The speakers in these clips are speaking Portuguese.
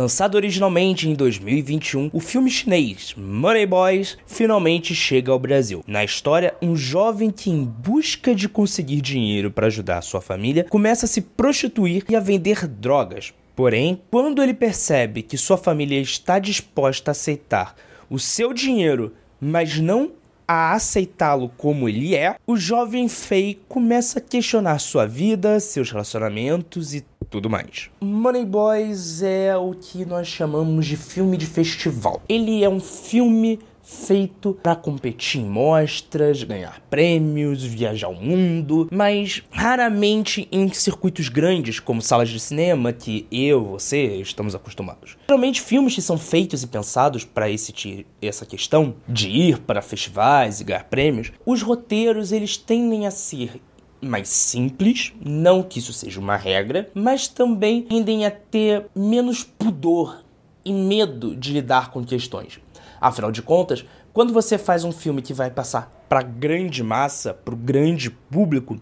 Lançado originalmente em 2021, o filme chinês Money Boys finalmente chega ao Brasil. Na história, um jovem que, em busca de conseguir dinheiro para ajudar sua família, começa a se prostituir e a vender drogas. Porém, quando ele percebe que sua família está disposta a aceitar o seu dinheiro, mas não a aceitá-lo como ele é, o jovem Fei começa a questionar sua vida, seus relacionamentos e tudo mais. Money Boys é o que nós chamamos de filme de festival. Ele é um filme feito para competir em mostras, ganhar prêmios, viajar o mundo, mas raramente em circuitos grandes como salas de cinema que eu, você estamos acostumados. Geralmente filmes que são feitos e pensados para esse essa questão de ir para festivais e ganhar prêmios, os roteiros eles tendem a ser mais simples, não que isso seja uma regra, mas também tendem a ter menos pudor e medo de lidar com questões. Afinal de contas, quando você faz um filme que vai passar para grande massa, para o grande público,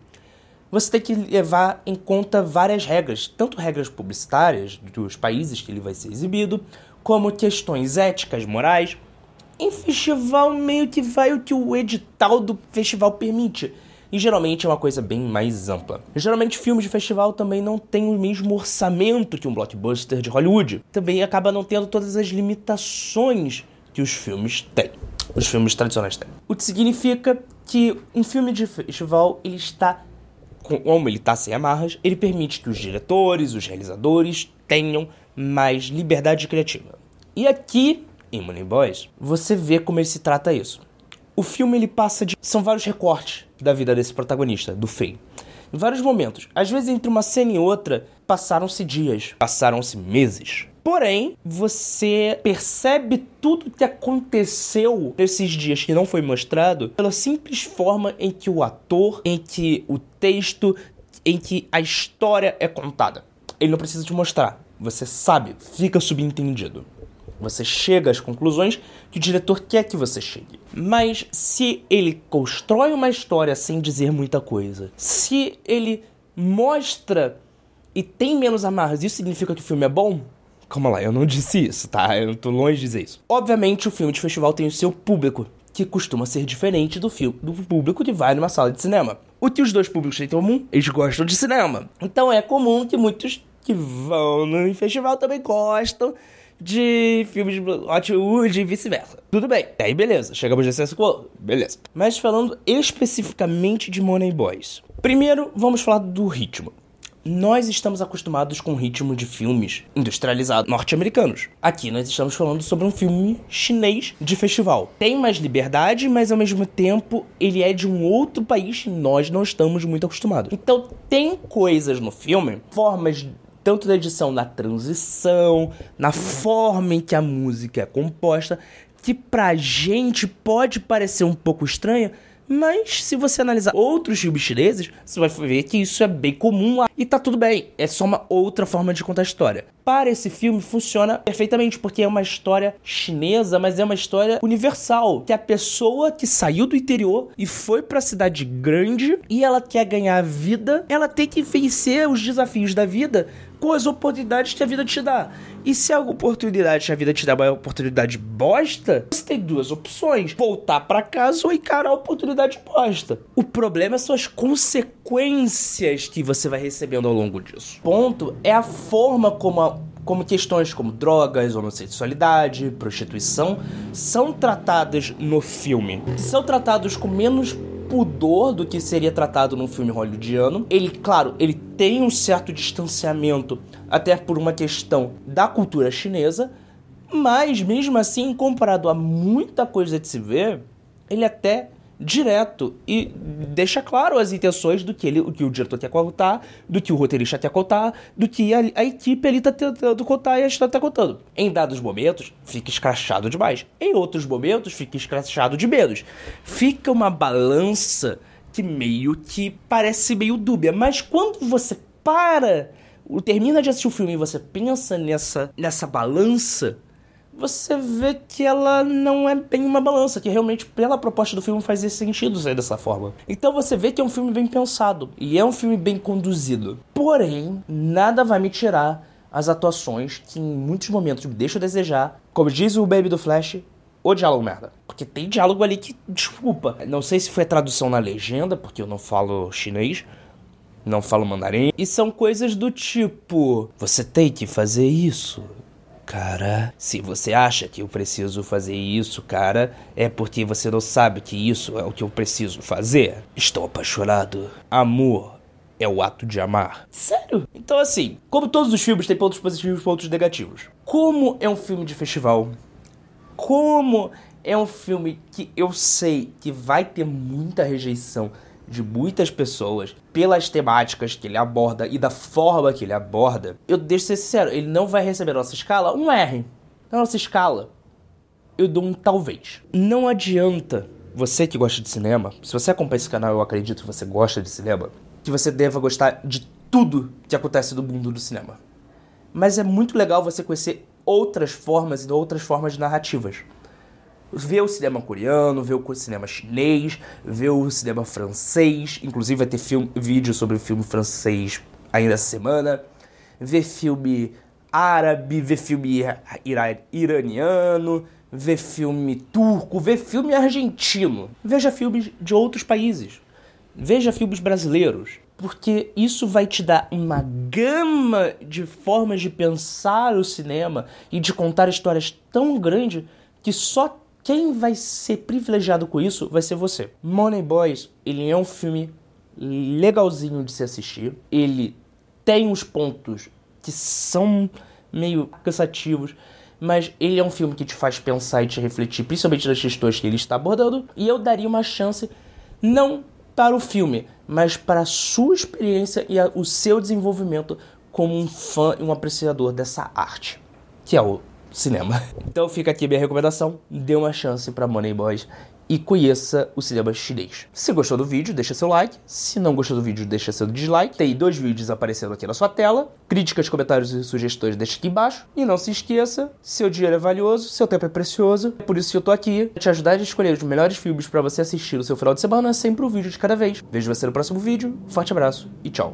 você tem que levar em conta várias regras, tanto regras publicitárias dos países que ele vai ser exibido, como questões éticas, morais. Em festival, meio que vai o que o edital do festival permite. E geralmente é uma coisa bem mais ampla. Geralmente filmes de festival também não têm o mesmo orçamento que um blockbuster de Hollywood. Também acaba não tendo todas as limitações que os filmes têm. Os filmes tradicionais têm. O que significa que um filme de festival ele está como ele está sem amarras, ele permite que os diretores, os realizadores tenham mais liberdade criativa. E aqui, em Money Boys, você vê como ele se trata isso. O filme ele passa de. São vários recortes da vida desse protagonista, do Fei. Em vários momentos. Às vezes, entre uma cena e outra, passaram-se dias, passaram-se meses. Porém, você percebe tudo que aconteceu nesses dias que não foi mostrado pela simples forma em que o ator, em que o texto, em que a história é contada. Ele não precisa te mostrar. Você sabe, fica subentendido. Você chega às conclusões que o diretor quer que você chegue. Mas se ele constrói uma história sem dizer muita coisa, se ele mostra e tem menos amarras, isso significa que o filme é bom? Calma lá, eu não disse isso, tá? Eu tô longe de dizer isso. Obviamente, o filme de festival tem o seu público, que costuma ser diferente do, filme, do público que vai numa sala de cinema. O que os dois públicos têm em comum? Eles gostam de cinema. Então é comum que muitos que vão no festival também gostam de filmes de Hollywood e vice-versa. Tudo bem. Aí beleza, chegamos nesse assunto. Beleza. Mas falando especificamente de Money Boys. Primeiro, vamos falar do ritmo. Nós estamos acostumados com o ritmo de filmes industrializados norte-americanos. Aqui nós estamos falando sobre um filme chinês de festival. Tem mais liberdade, mas ao mesmo tempo ele é de um outro país que nós não estamos muito acostumados. Então tem coisas no filme, formas tanto da edição na transição, na forma em que a música é composta, que pra gente pode parecer um pouco estranha, mas se você analisar outros filmes chineses, você vai ver que isso é bem comum lá. E tá tudo bem, é só uma outra forma de contar a história. Para esse filme funciona perfeitamente, porque é uma história chinesa, mas é uma história universal. Que é a pessoa que saiu do interior e foi pra cidade grande e ela quer ganhar vida, ela tem que vencer os desafios da vida com as oportunidades que a vida te dá. E se a oportunidade que a vida te dá é uma oportunidade bosta, você tem duas opções: voltar para casa ou encarar a oportunidade bosta. O problema são as consequências que você vai recebendo ao longo disso. Ponto é a forma como a, como questões como drogas, homossexualidade, prostituição são tratadas no filme. São tratados com menos pudor do que seria tratado num filme hollywoodiano. Ele, claro, ele tem um certo distanciamento, até por uma questão da cultura chinesa, mas mesmo assim, comparado a muita coisa de se ver, ele até direto e deixa claro as intenções do que, ele, o que o diretor quer contar, do que o roteirista quer contar, do que a, a equipe ali tá tentando contar e a história tá contando. Em dados momentos, fica escrachado demais. Em outros momentos, fica escrachado de menos. Fica uma balança que meio que parece meio dúbia, mas quando você para, termina de assistir o filme e você pensa nessa, nessa balança, você vê que ela não é bem uma balança, que realmente, pela proposta do filme, faz sentido ser dessa forma. Então você vê que é um filme bem pensado e é um filme bem conduzido. Porém, nada vai me tirar as atuações que em muitos momentos me deixam desejar. Como diz o Baby do Flash, o diálogo merda. Porque tem diálogo ali que, desculpa, não sei se foi a tradução na legenda, porque eu não falo chinês, não falo mandarim. E são coisas do tipo: você tem que fazer isso. Cara, se você acha que eu preciso fazer isso, cara, é porque você não sabe que isso é o que eu preciso fazer. Estou apaixonado. Amor é o ato de amar. Sério? Então, assim, como todos os filmes, tem pontos positivos e pontos negativos. Como é um filme de festival, como é um filme que eu sei que vai ter muita rejeição de muitas pessoas pelas temáticas que ele aborda e da forma que ele aborda, eu deixo ser sincero, ele não vai receber na nossa escala um R. Na nossa escala, eu dou um talvez. Não adianta você que gosta de cinema, se você acompanha esse canal, eu acredito que você gosta de cinema, que você deva gostar de tudo que acontece no mundo do cinema. Mas é muito legal você conhecer outras formas e outras formas narrativas ver o cinema coreano, ver o cinema chinês, ver o cinema francês, inclusive vai ter filme, vídeo sobre o filme francês ainda essa semana, ver filme árabe, ver filme iraniano, ver filme turco, ver filme argentino, veja filmes de outros países, veja filmes brasileiros, porque isso vai te dar uma gama de formas de pensar o cinema e de contar histórias tão grande que só quem vai ser privilegiado com isso vai ser você. Money Boys, ele é um filme legalzinho de se assistir. Ele tem uns pontos que são meio cansativos, mas ele é um filme que te faz pensar e te refletir, principalmente nas questões que ele está abordando. E eu daria uma chance, não para o filme, mas para a sua experiência e a, o seu desenvolvimento como um fã e um apreciador dessa arte, que é o cinema. Então fica aqui minha recomendação, dê uma chance para Money Boys e conheça o cinema chinês. Se gostou do vídeo, deixa seu like. Se não gostou do vídeo, deixa seu dislike. Tem dois vídeos aparecendo aqui na sua tela. Críticas, comentários e sugestões deixa aqui embaixo. E não se esqueça, seu dinheiro é valioso, seu tempo é precioso. É por isso que eu tô aqui, te ajudar a escolher os melhores filmes para você assistir no seu final de semana, sempre um vídeo de cada vez. Vejo você no próximo vídeo. Forte abraço e tchau.